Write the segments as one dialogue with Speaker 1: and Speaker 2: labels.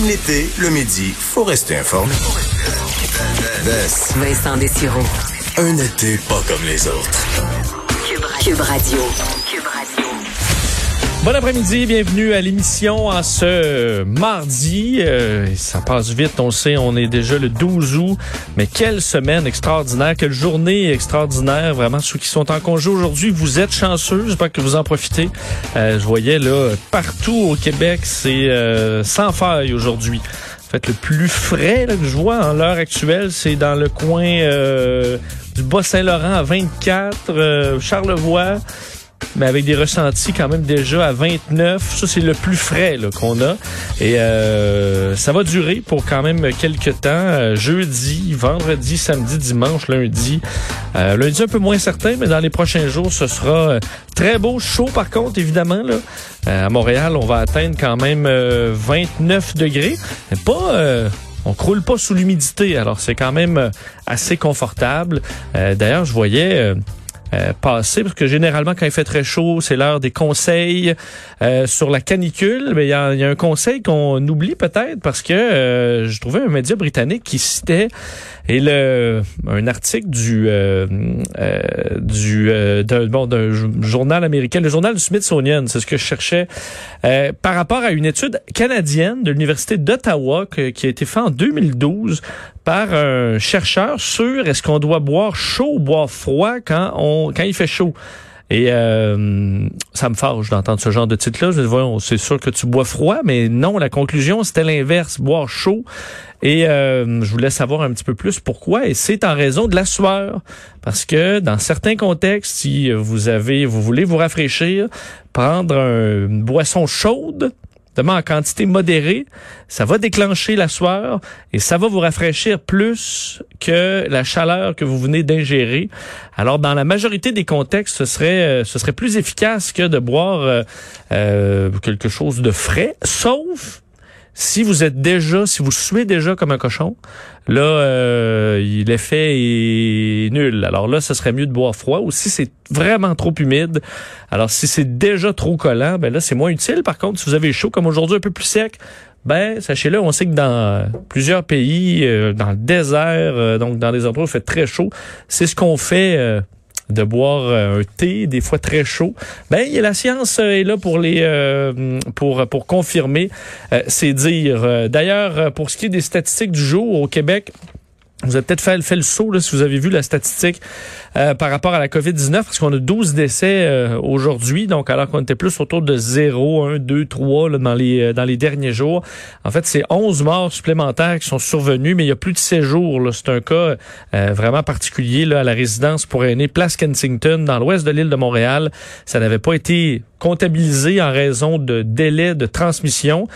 Speaker 1: Même l'été, le midi, faut rester informé.
Speaker 2: Vincent Dessureau.
Speaker 1: Un été pas comme les autres.
Speaker 2: Cube Radio.
Speaker 3: Bon après-midi, bienvenue à l'émission en ce mardi. Euh, ça passe vite, on sait, on est déjà le 12 août, mais quelle semaine extraordinaire, quelle journée extraordinaire. Vraiment, ceux qui sont en congé aujourd'hui, vous êtes chanceux, j'espère que vous en profitez. Euh, je voyais là, partout au Québec, c'est euh, sans faille aujourd'hui. En fait, le plus frais là, que je vois en l'heure actuelle, c'est dans le coin du Bas-Saint-Laurent à 24, Charlevoix mais avec des ressentis quand même déjà à 29. Ça, c'est le plus frais qu'on a. Et euh, ça va durer pour quand même quelques temps. Euh, jeudi, vendredi, samedi, dimanche, lundi. Euh, lundi un peu moins certain, mais dans les prochains jours, ce sera très beau, chaud par contre, évidemment. Là. à Montréal, on va atteindre quand même 29 degrés. Mais pas... on croule pas sous l'humidité, alors c'est quand même assez confortable. D'ailleurs, je voyais euh, passer, parce que généralement, quand il fait très chaud, c'est l'heure des conseils euh, sur la canicule. Mais il y a, un conseil qu'on oublie peut-être parce que euh, je trouvais un média britannique qui citait et le un article du du d'un bon, journal américain, le journal du Smithsonian, c'est ce que je cherchais par rapport à une étude canadienne de l'université d'Ottawa qui a été faite en 2012 par un chercheur sur est-ce qu'on doit boire chaud ou boire froid quand on quand il fait chaud. Et euh, ça me fâche d'entendre ce genre de titre-là. Je dis, c'est sûr que tu bois froid, mais non, la conclusion, c'était l'inverse, boire chaud. Et euh, je voulais savoir un petit peu plus pourquoi. Et c'est en raison de la sueur. Parce que dans certains contextes, si vous avez, vous voulez vous rafraîchir, prendre une boisson chaude, en quantité modérée, ça va déclencher la sueur et ça va vous rafraîchir plus que la chaleur que vous venez d'ingérer. Alors, dans la majorité des contextes, ce serait, euh, ce serait plus efficace que de boire euh, euh, quelque chose de frais, sauf si vous êtes déjà, si vous suez déjà comme un cochon, là, euh, l'effet est nul. Alors là, ce serait mieux de boire froid. Ou si c'est vraiment trop humide, alors si c'est déjà trop collant, ben là, c'est moins utile. Par contre, si vous avez chaud comme aujourd'hui, un peu plus sec, ben sachez-le, on sait que dans plusieurs pays, euh, dans le désert, euh, donc dans des endroits où il fait très chaud, c'est ce qu'on fait euh, de boire euh, un thé, des fois très chaud. Ben, la science euh, est là pour les euh, pour pour confirmer ces dires. D'ailleurs, pour ce qui est des statistiques du jour au Québec, vous avez peut-être fait, le saut là, si vous avez vu la statistique euh, par rapport à la COVID-19, parce qu'on a 12 décès euh, aujourd'hui, donc alors qu'on était plus autour de 0, 1, 2, 3 là, dans, les, euh, dans les derniers jours. En fait, c'est 11 morts supplémentaires qui sont survenus, mais il y a plus de séjours. C'est un cas vraiment particulier là, à la résidence pour aînés Place Kensington, dans l'ouest de l'île de Montréal. Ça n'avait pas été comptabilisé en raison de délais de transmission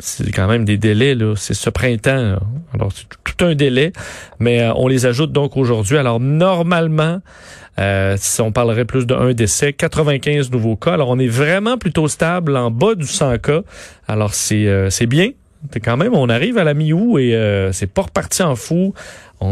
Speaker 3: c'est quand même des délais, là. C'est ce printemps. Alors, c'est un délai. Mais euh, on les ajoute donc aujourd'hui. Alors, normalement, euh, si on parlerait plus de un décès, 95 nouveaux cas. Alors, on est vraiment plutôt stable en bas du 100 cas. Alors, c'est euh, c'est bien. Quand même, on arrive à la mi-août et c'est pas reparti en fou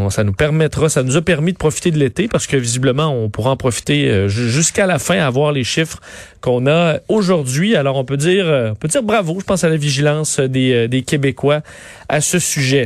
Speaker 3: ça nous permettra, ça nous a permis de profiter de l'été parce que visiblement, on pourra en profiter jusqu'à la fin, avoir les chiffres qu'on a aujourd'hui. Alors, on peut dire, on peut dire bravo, je pense, à la vigilance des, des Québécois à ce sujet.